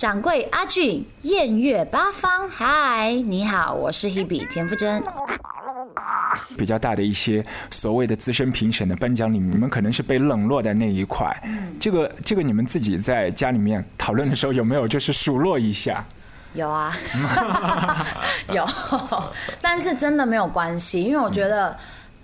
掌柜阿俊，艳月八方，嗨，你好，我是 Hebe 田馥甄。比较大的一些所谓的资深评审的颁奖礼，你们可能是被冷落的那一块。这个这个，你们自己在家里面讨论的时候，有没有就是数落一下？有啊，有，但是真的没有关系，因为我觉得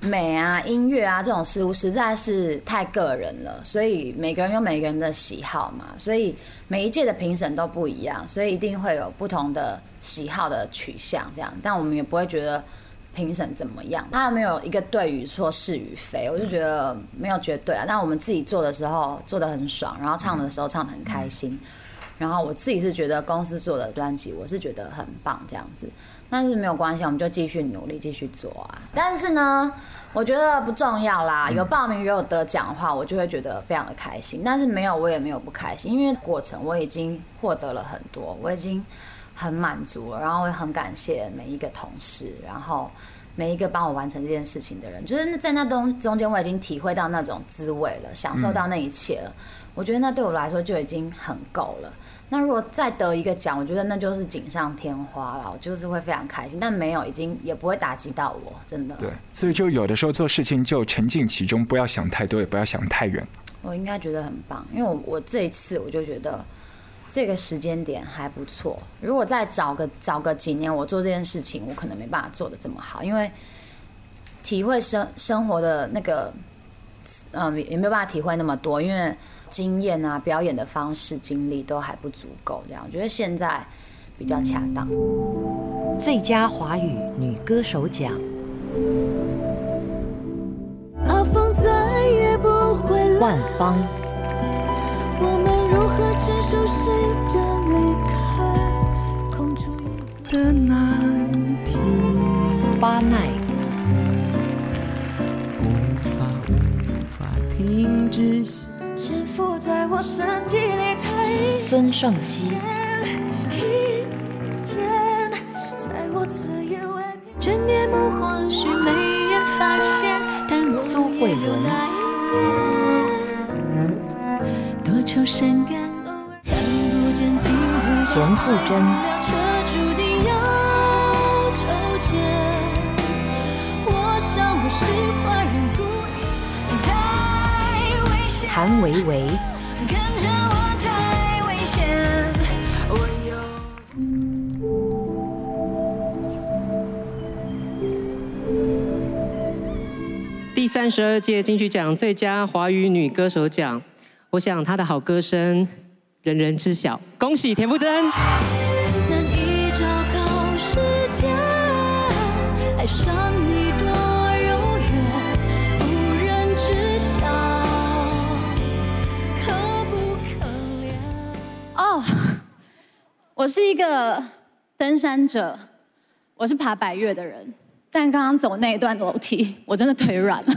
美啊、音乐啊这种事物实在是太个人了，所以每个人有每个人的喜好嘛，所以每一届的评审都不一样，所以一定会有不同的喜好的取向这样，但我们也不会觉得评审怎么样，他没有一个对与错、是与非，我就觉得没有绝对啊。但我们自己做的时候做的很爽，然后唱的时候唱的很开心。然后我自己是觉得公司做的专辑，我是觉得很棒这样子，但是没有关系，我们就继续努力继续做啊。但是呢，我觉得不重要啦，有报名有得奖的话，我就会觉得非常的开心。但是没有，我也没有不开心，因为过程我已经获得了很多，我已经很满足了，然后我也很感谢每一个同事，然后每一个帮我完成这件事情的人，就是在那中中间我已经体会到那种滋味了，享受到那一切了。我觉得那对我来说就已经很够了。那如果再得一个奖，我觉得那就是锦上添花了，我就是会非常开心。但没有，已经也不会打击到我，真的。对，所以就有的时候做事情就沉浸其中，不要想太多，也不要想太远。我应该觉得很棒，因为我我这一次我就觉得这个时间点还不错。如果再找个找个几年，我做这件事情，我可能没办法做的这么好，因为体会生生活的那个，嗯，也没有办法体会那么多，因为。经验啊，表演的方式、经历都还不足够，这样我觉得现在比较恰当。最佳华语女歌手奖。万芳。我们如何承受谁的离开？空出一个难题。巴奈。法停止。潜伏在我身体里太孙盛熙。真面目或许没人发现，但苏慧伦。多愁善感，偶尔看不见，听不田馥甄。谭维维。第三十二届金曲奖最佳华语女歌手奖，我想她的好歌声人人知晓，恭喜田馥甄。我是一个登山者，我是爬百越的人，但刚刚走那一段楼梯，我真的腿软了。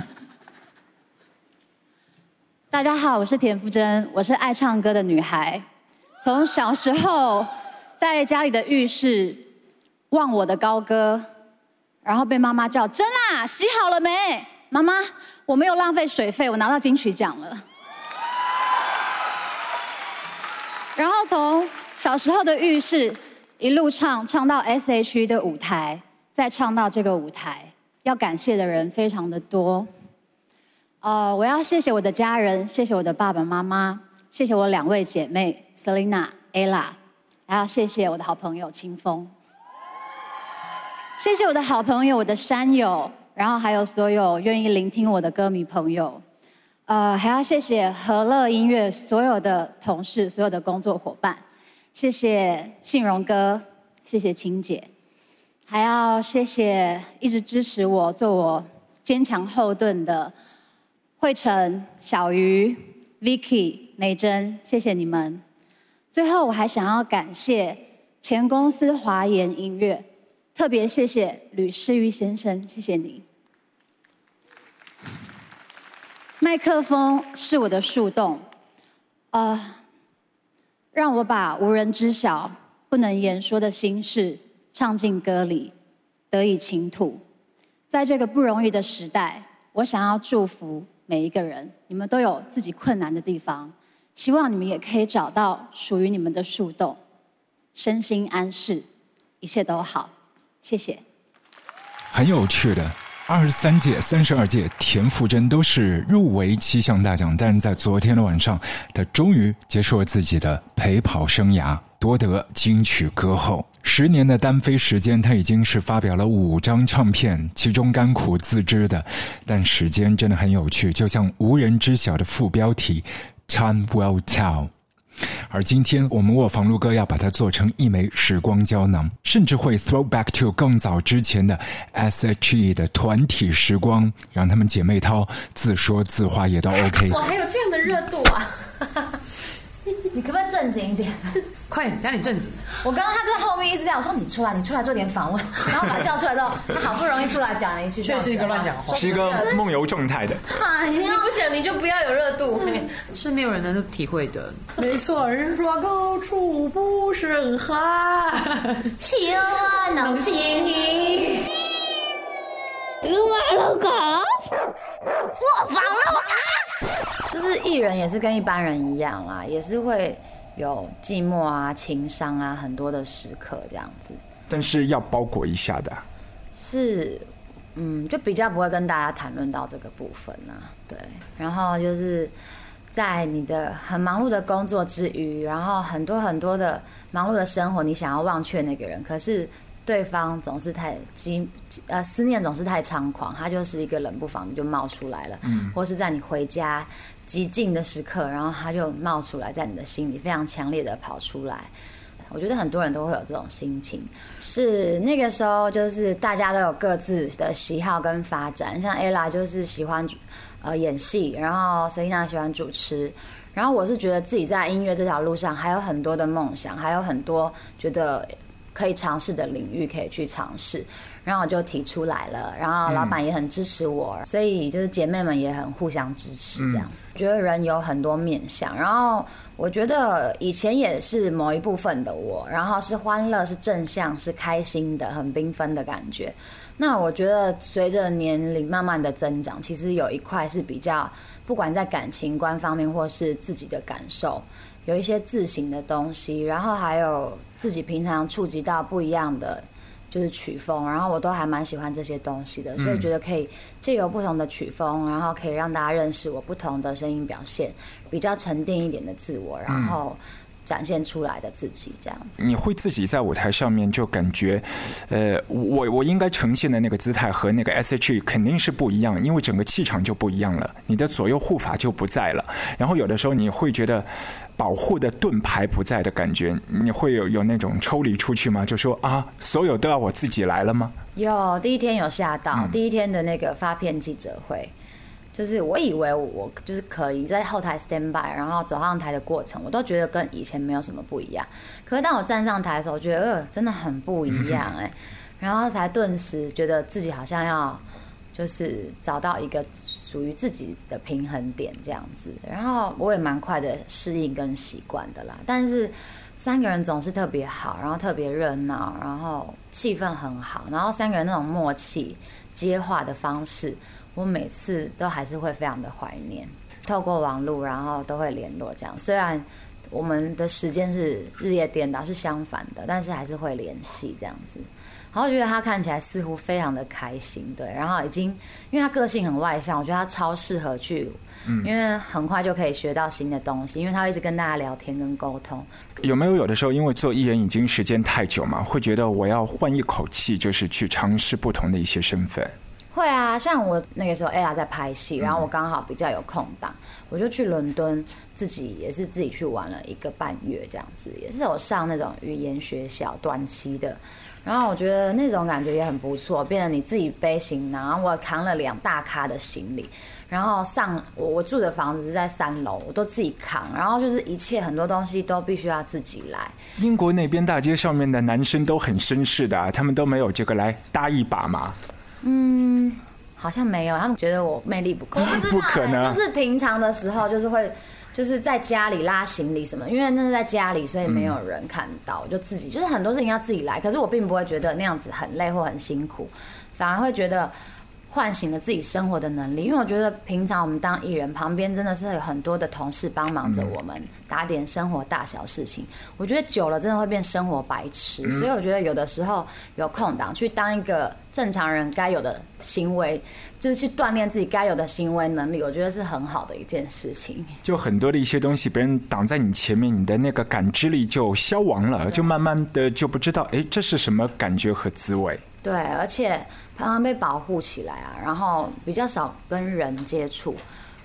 大家好，我是田馥甄，我是爱唱歌的女孩。从小时候在家里的浴室忘我的高歌，然后被妈妈叫真啊，洗好了没？妈妈，我没有浪费水费，我拿到金曲奖了。然后从小时候的浴室，一路唱唱到 S.H.E 的舞台，再唱到这个舞台，要感谢的人非常的多。呃，我要谢谢我的家人，谢谢我的爸爸妈妈，谢谢我两位姐妹 Selina、Ella，还要谢谢我的好朋友清风，谢谢我的好朋友、我的山友，然后还有所有愿意聆听我的歌迷朋友。呃，还要谢谢和乐音乐所有的同事、所有的工作伙伴。谢谢信荣哥，谢谢青姐，还要谢谢一直支持我、做我坚强后盾的惠晨、小鱼、Vicky、美珍，谢谢你们。最后，我还想要感谢前公司华研音乐，特别谢谢吕世玉先生，谢谢你。麦克风是我的树洞，呃。让我把无人知晓、不能言说的心事唱进歌里，得以倾吐。在这个不容易的时代，我想要祝福每一个人，你们都有自己困难的地方，希望你们也可以找到属于你们的树洞，身心安适，一切都好。谢谢。很有趣的，二十三届、三十二届田馥甄都是入围七项大奖，但是在昨天的晚上，她终于结束了自己的陪跑生涯，夺得金曲歌后。十年的单飞时间，她已经是发表了五张唱片，其中甘苦自知的。但时间真的很有趣，就像无人知晓的副标题，Time will tell。而今天我们卧房录歌要把它做成一枚时光胶囊，甚至会 throw back to 更早之前的 S.H.E 的团体时光，让他们姐妹淘自说自话也都 OK。我，还有这样的热度啊！你可不可以正经一点？快点，加点正经。我刚刚他在后面一直这样，我说你出来，你出来做点访问，然后把他叫出来之后，他好不容易出来讲了一句，确实是一个乱讲话，是一个梦游状态的。哎呀，你不想你就不要有热度，是没有人能体会的。没错，人说高处不胜寒，情啊能情。撸啊撸狗，我房了就是艺人也是跟一般人一样啦，也是会有寂寞啊、情伤啊很多的时刻这样子。但是要包裹一下的，是，嗯，就比较不会跟大家谈论到这个部分啊。对，然后就是在你的很忙碌的工作之余，然后很多很多的忙碌的生活，你想要忘却那个人，可是。对方总是太激，呃，思念总是太猖狂，他就是一个冷不防就冒出来了，嗯，或是在你回家极静的时刻，然后他就冒出来，在你的心里非常强烈的跑出来。我觉得很多人都会有这种心情，是那个时候就是大家都有各自的喜好跟发展，像 ella 就是喜欢呃演戏，然后 Selina 喜欢主持，然后我是觉得自己在音乐这条路上还有很多的梦想，还有很多觉得。可以尝试的领域可以去尝试，然后我就提出来了，然后老板也很支持我，所以就是姐妹们也很互相支持这样子。觉得人有很多面相，然后我觉得以前也是某一部分的我，然后是欢乐、是正向、是开心的、很缤纷的感觉。那我觉得随着年龄慢慢的增长，其实有一块是比较，不管在感情观方面或是自己的感受。有一些字形的东西，然后还有自己平常触及到不一样的就是曲风，然后我都还蛮喜欢这些东西的，所以觉得可以借由不同的曲风，然后可以让大家认识我不同的声音表现，比较沉淀一点的自我，然后。展现出来的自己这样子，你会自己在舞台上面就感觉，呃，我我应该呈现的那个姿态和那个 S.H.E 肯定是不一样，因为整个气场就不一样了，你的左右护法就不在了。然后有的时候你会觉得保护的盾牌不在的感觉，你会有有那种抽离出去吗？就说啊，所有都要我自己来了吗？有，第一天有吓到，第一天的那个发片记者会。就是我以为我就是可以在后台 stand by，然后走上台的过程，我都觉得跟以前没有什么不一样。可是当我站上台的时候，我觉得呃真的很不一样哎，然后才顿时觉得自己好像要就是找到一个属于自己的平衡点这样子。然后我也蛮快的适应跟习惯的啦。但是三个人总是特别好，然后特别热闹，然后气氛很好，然后三个人那种默契接话的方式。我每次都还是会非常的怀念，透过网络，然后都会联络这样。虽然我们的时间是日夜颠倒，是相反的，但是还是会联系这样子。然后觉得他看起来似乎非常的开心，对。然后已经，因为他个性很外向，我觉得他超适合去，因为很快就可以学到新的东西，因为他会一直跟大家聊天跟沟通。有没有有的时候，因为做艺人已经时间太久嘛，会觉得我要换一口气，就是去尝试不同的一些身份。会啊，像我那个时候，ella 在拍戏，然后我刚好比较有空档，我就去伦敦，自己也是自己去玩了一个半月这样子，也是有上那种语言学校短期的，然后我觉得那种感觉也很不错，变得你自己背行囊，然后我扛了两大咖的行李，然后上我我住的房子是在三楼，我都自己扛，然后就是一切很多东西都必须要自己来。英国那边大街上面的男生都很绅士的，他们都没有这个来搭一把嘛。嗯，好像没有，他们觉得我魅力不够。不可能，就是平常的时候，就是会，就是在家里拉行李什么，因为那是在家里，所以没有人看到，就自己，就是很多事情要自己来。可是我并不会觉得那样子很累或很辛苦，反而会觉得唤醒了自己生活的能力，因为我觉得平常我们当艺人，旁边真的是有很多的同事帮忙着我们打点生活大小事情。我觉得久了真的会变生活白痴，所以我觉得有的时候有空档去当一个正常人该有的行为，就是去锻炼自己该有的行为能力，我觉得是很好的一件事情。就很多的一些东西，别人挡在你前面，你的那个感知力就消亡了，就慢慢的就不知道，哎，这是什么感觉和滋味。对，而且常常被保护起来啊，然后比较少跟人接触，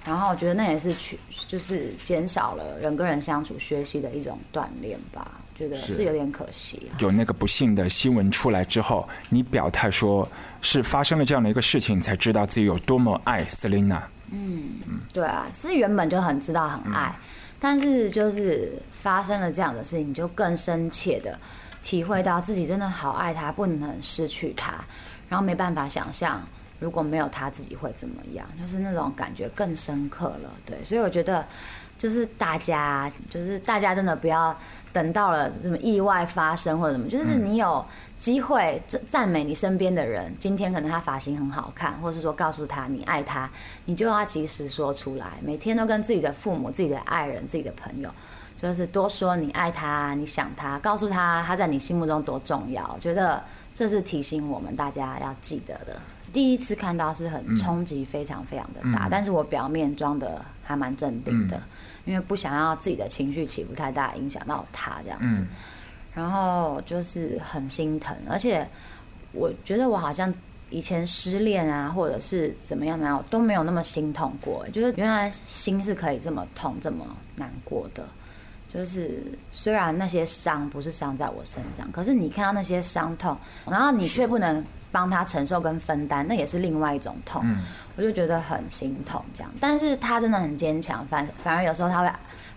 然后我觉得那也是去就是减少了人跟人相处、学习的一种锻炼吧，觉得是有点可惜。有那个不幸的新闻出来之后，你表态说是发生了这样的一个事情，才知道自己有多么爱 Selina。嗯，对啊，是原本就很知道很爱，但是就是发生了这样的事情，就更深切的。体会到自己真的好爱他，不能失去他，然后没办法想象如果没有他自己会怎么样，就是那种感觉更深刻了。对，所以我觉得就是大家，就是大家真的不要等到了什么意外发生或者什么，就是你有机会赞美你身边的人，今天可能他发型很好看，或是说告诉他你爱他，你就要及时说出来，每天都跟自己的父母、自己的爱人、自己的朋友。就是多说你爱他，你想他，告诉他他在你心目中多重要。觉得这是提醒我们大家要记得的。第一次看到是很冲击，非常非常的大，但是我表面装的还蛮镇定的，因为不想要自己的情绪起伏太大，影响到他这样子。然后就是很心疼，而且我觉得我好像以前失恋啊，或者是怎么样没有都没有那么心痛过，就是原来心是可以这么痛、这么难过的。就是虽然那些伤不是伤在我身上，可是你看到那些伤痛，然后你却不能帮他承受跟分担，那也是另外一种痛。我就觉得很心痛这样。但是他真的很坚强，反反而有时候他会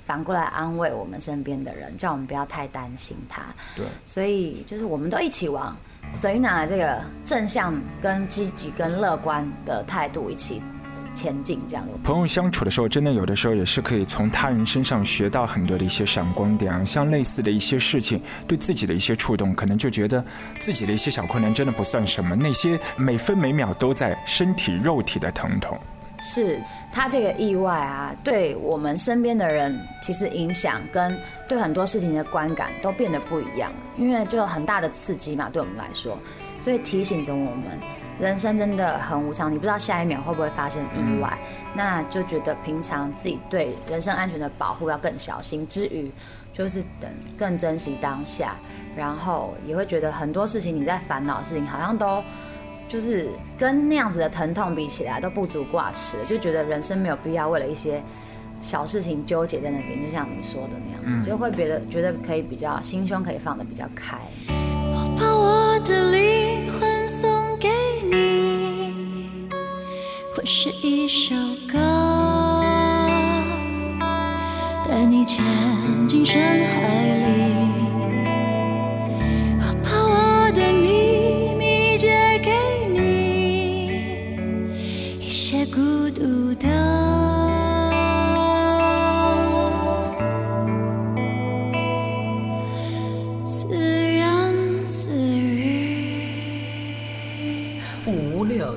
反过来安慰我们身边的人，叫我们不要太担心他。对，所以就是我们都一起往 Selina 这个正向、跟积极、跟乐观的态度一起。前进这样的朋友相处的时候，真的有的时候也是可以从他人身上学到很多的一些闪光点啊。像类似的一些事情，对自己的一些触动，可能就觉得自己的一些小困难真的不算什么，那些每分每秒都在身体肉体的疼痛。是他这个意外啊，对我们身边的人其实影响跟对很多事情的观感都变得不一样，因为就有很大的刺激嘛，对我们来说，所以提醒着我们。人生真的很无常，你不知道下一秒会不会发生意外，那就觉得平常自己对人身安全的保护要更小心。之余，就是等更珍惜当下，然后也会觉得很多事情你在烦恼的事情，好像都就是跟那样子的疼痛比起来都不足挂齿，就觉得人生没有必要为了一些小事情纠结在那边。就像你说的那样子，就会觉得觉得可以比较心胸可以放得比较开。我把我的灵魂送是一首歌，带你潜进深海里，我把我的秘密借给你，一些孤独的。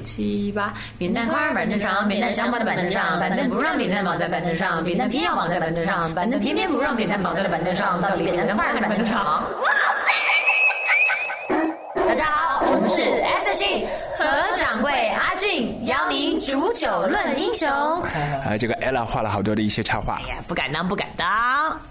七八，扁担宽板凳长，扁担想绑在板凳上，板凳不让扁担绑在板凳上，扁担偏要绑在板凳上，板凳偏偏不让扁担绑在了板凳上，到底扁担宽还是板凳长？大家好，我们是 S H 何掌柜阿俊，邀您煮酒论英雄。哎，这个 Ella 画了好多的一些插画。哎呀，不敢当，不敢当。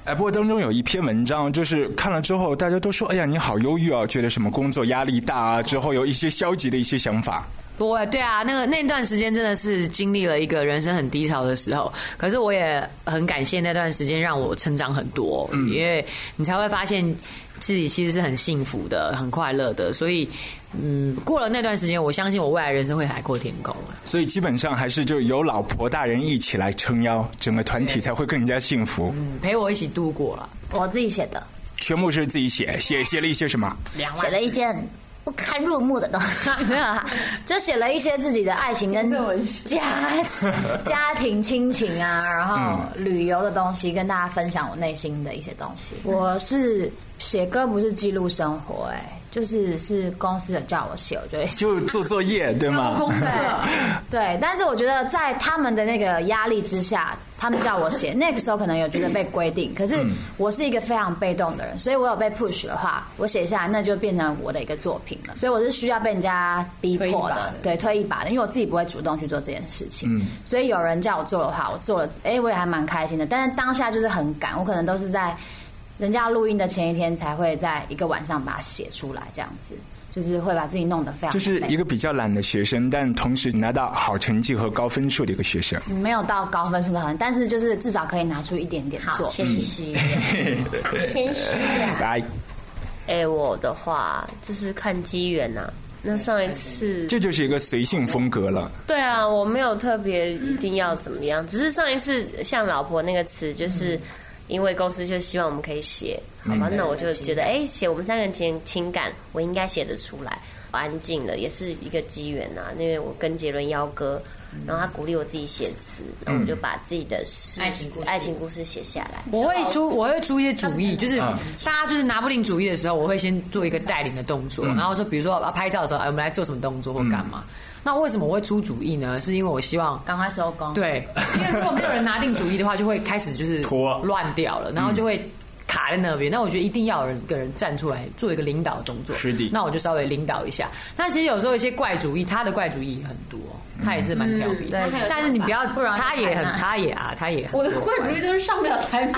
哎，不过当中有一篇文章，就是看了之后，大家都说，哎呀，你好忧郁啊，觉得什么工作压力大啊，之后有一些消极的一些想法。不会，对啊，那个那段时间真的是经历了一个人生很低潮的时候。可是我也很感谢那段时间让我成长很多，因为你才会发现自己其实是很幸福的、很快乐的。所以，嗯，过了那段时间，我相信我未来人生会海阔天空。所以基本上还是就有老婆大人一起来撑腰，整个团体才会更加幸福。嗯，陪我一起度过了。我自己写的，全部是自己写，写写了一些什么？写了一件。不堪入目的东西，没有哈，就写了一些自己的爱情跟家 家庭亲情啊，然后旅游的东西，跟大家分享我内心的一些东西。我是写歌，不是记录生活，哎，就是是公司有叫我写，我就。就做作业对吗？对，但是我觉得在他们的那个压力之下，他们叫我写，那个时候可能有觉得被规定，可是我是一个非常被动的人，所以我有被 push 的话，我写下来那就变成我的一个作品了。所以我是需要被人家逼迫的，对，推一把的，因为我自己不会主动去做这件事情。嗯，所以有人叫我做的话，我做了，哎，我也还蛮开心的。但是当下就是很赶，我可能都是在人家录音的前一天才会在一个晚上把它写出来，这样子。就是会把自己弄得非常，就是一个比较懒的学生，但同时拿到好成绩和高分数的一个学生。没有到高分数的，但是就是至少可以拿出一点点做。谦虚，谦虚呀。来，哎，我的话就是看机缘呐。那上一次，这就是一个随性风格了。对啊，我没有特别一定要怎么样，只是上一次像老婆那个词，就是因为公司就希望我们可以写。好吧，那我就觉得，哎，写我们三个人情情感，我应该写得出来。安静了，也是一个机缘呐。因为我跟杰伦邀歌，然后他鼓励我自己写词，然后我就把自己的爱情爱情故事写下来。我会出，我会出一些主意，就是大家就是拿不定主意的时候，我会先做一个带领的动作，然后说，比如说拍照的时候，哎，我们来做什么动作或干嘛。那为什么我会出主意呢？是因为我希望赶快收工。对，因为如果没有人拿定主意的话，就会开始就是拖乱掉了，然后就会。卡在那边，那我觉得一定要有人一个人站出来做一个领导动作。是的，那我就稍微领导一下。那其实有时候一些怪主意，他的怪主意很多，他也是蛮调皮。对，但是你不要，不然他也很，他也啊，他也。我的怪主意就是 上不了台面，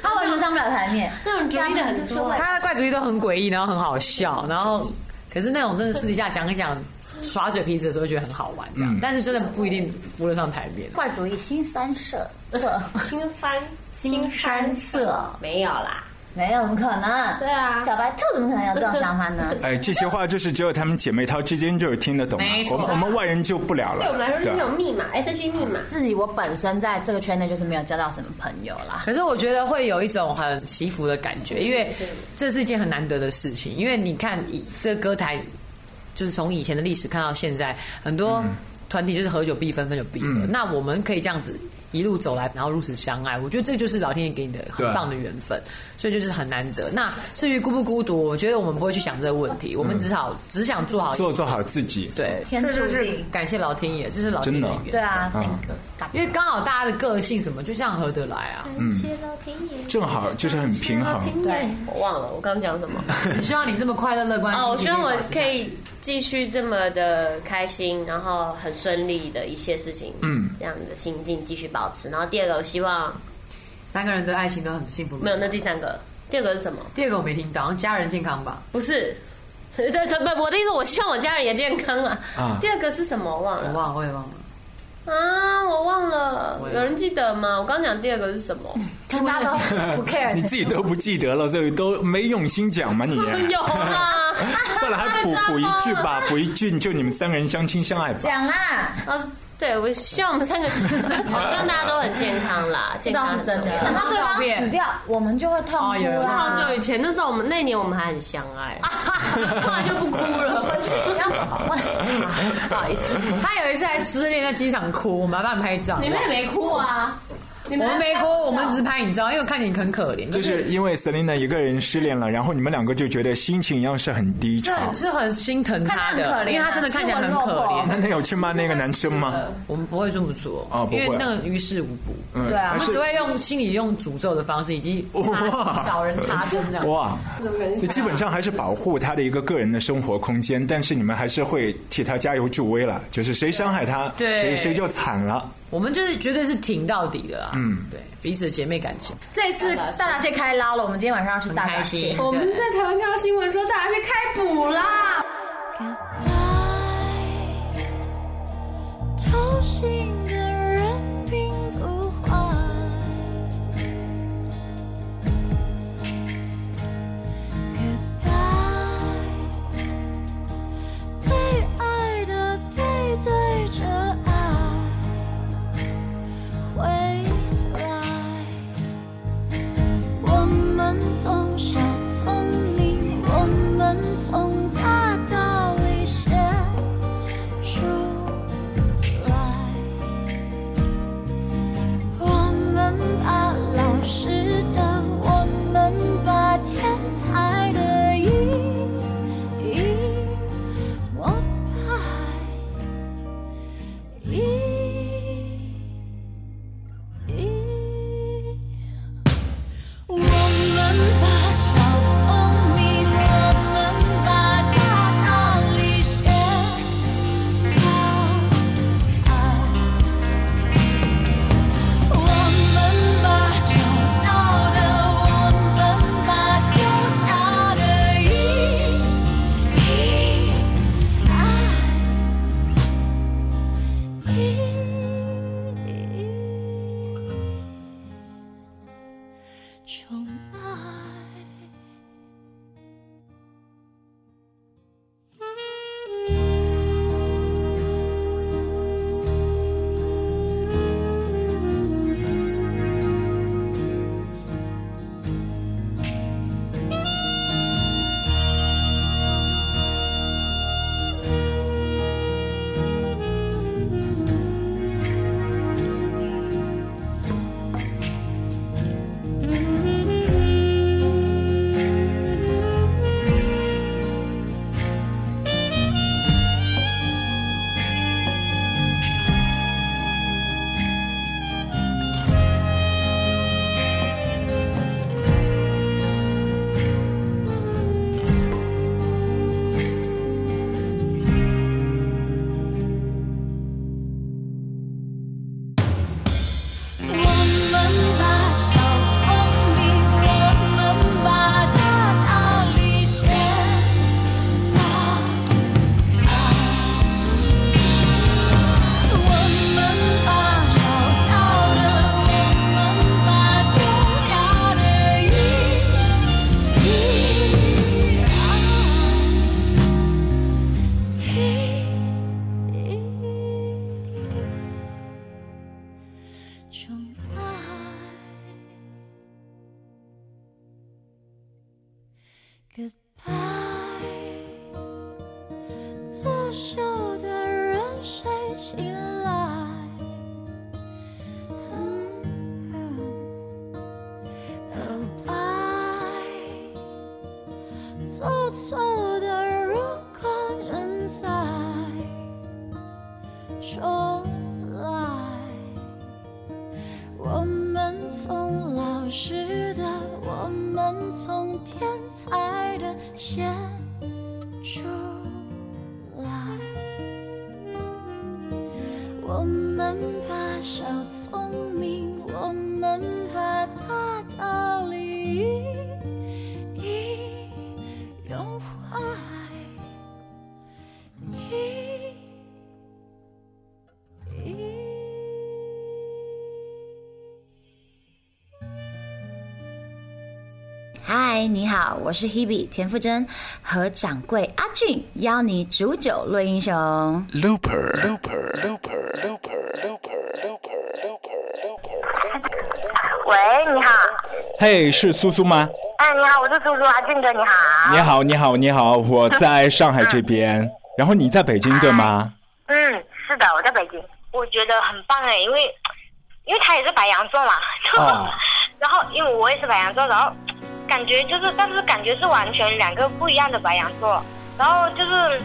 他完全上不了台面。那种主意的很多，他的怪主意都很诡异，然后很好笑，然后可是那种真的私底下讲一讲。耍嘴皮子的时候觉得很好玩，这样，但是真的不一定扶得上台面。怪主意，新三色 色，新三新三色，没有啦，没有，怎么可能？对啊，小白兔怎么可能有这种想法呢？哎，这些话就是只有他们姐妹淘之间就有听得懂，我们我们外人就不了了。对我们来说，是一种密码，S H 密码。自己我本身在这个圈内就是没有交到什么朋友啦。可是我觉得会有一种很祈福的感觉，因为这是一件很难得的事情。因为你看，这歌台。就是从以前的历史看到现在，很多团体就是合久必分，分久必合。那我们可以这样子。一路走来，然后如此相爱，我觉得这就是老天爷给你的很棒的缘分，所以就是很难得。那至于孤不孤独，我觉得我们不会去想这个问题，我们只好只想做好做做好自己。对，天注定，感谢老天爷，这是老天爷的缘。对啊，因为刚好大家的个性什么就这样合得来啊。感谢老天爷，正好就是很平衡。对，我忘了我刚刚讲什么。希望你这么快乐乐观。哦，我希望我可以继续这么的开心，然后很顺利的一切事情，嗯，这样的心境继续保持。然后第二个。我希望三个人的爱情都很幸福。没有，那第三个，第二个是什么？第二个我没听到，家人健康吧？不是，对对不，我的意思，我希望我家人也健康啊。啊，第二个是什么？我忘了，我忘了，我也忘了。啊，我忘了，有人记得吗？我刚讲第二个是什么？大家都不 care，你自己都不记得了，所以都没用心讲嘛？你 有啊？算了，还补 补一句吧，补一句，就你们三个人相亲相爱吧。讲啊。对，我希望我们三个，希望大家都很健康啦，健康是真的。等到对方死掉，我们就会痛。好久以前，那时候我们那年我们还很相爱，后来就不哭了。不好意思，他有一次还失恋在机场哭，我们帮他拍照。你们也没哭啊？我们没哭，我们只是拍你照，因为看你很可怜。就是因为 Selina 一个人失恋了，然后你们两个就觉得心情一样是很低潮，是很心疼他的，因为他真的看起来很可怜。那你有去骂那个男生吗？我们不会这么做哦，因为那个于事无补。对啊，我只会用心理用诅咒的方式，以及找人插针这样。哇，就基本上还是保护他的一个个人的生活空间，但是你们还是会替他加油助威了。就是谁伤害他，谁谁就惨了。我们就是绝对是挺到底的啦！嗯，对，彼此的姐妹感情。这次大闸蟹开捞了，我们今天晚上要去大闸蟹。我们在台湾看到新闻说大闸蟹开捕啦。Goodbye. 嗨，你好，我是 Hebe 田馥甄，和掌柜阿俊邀你煮酒论英雄。Looper Looper Looper Looper Looper Looper Looper Looper。喂，你好。嘿，是苏苏吗？哎，你好，我是苏苏，阿俊哥，你好。你好，你好，你好，我在上海这边，然后你在北京对吗？嗯，是的，我在北京。我觉得很棒哎，因为因为他也是白羊座嘛，然后因为我也是白羊座，然后。感觉就是但是感觉是完全两个不一样的白羊座。然后就是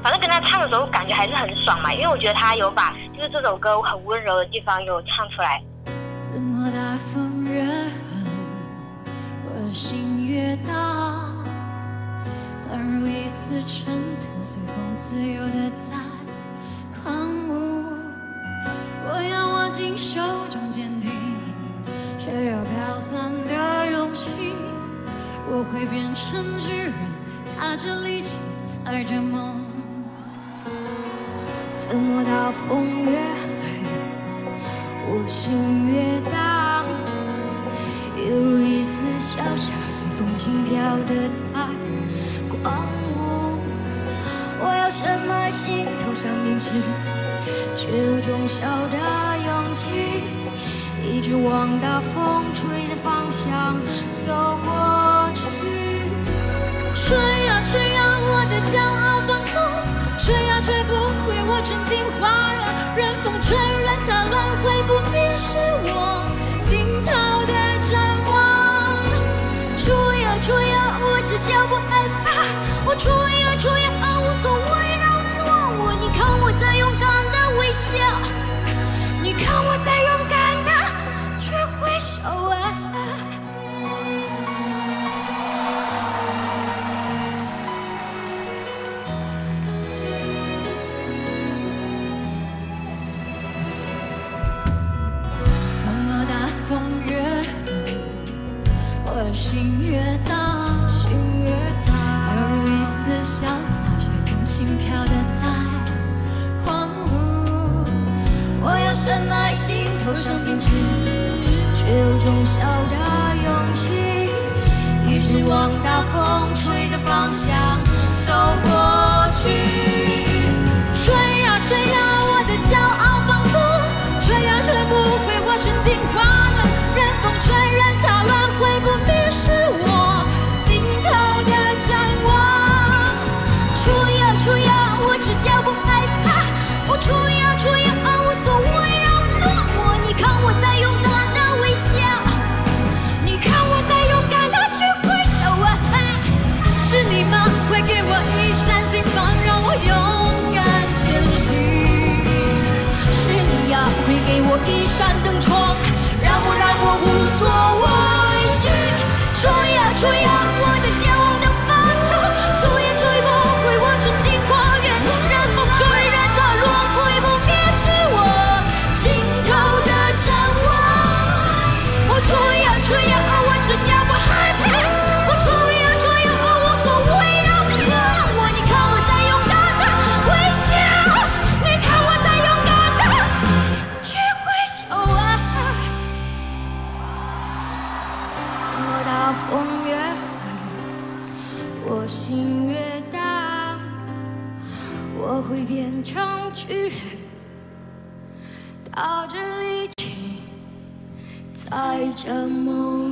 反正跟他唱的时候感觉还是很爽嘛因为我觉得他有把就是这首歌很温柔的地方有唱出来。怎么打算深埋心头上编持，却有种小的勇气，一直往大风吹的方向走过去。说要我的骄傲。巨人踏着力气踩着梦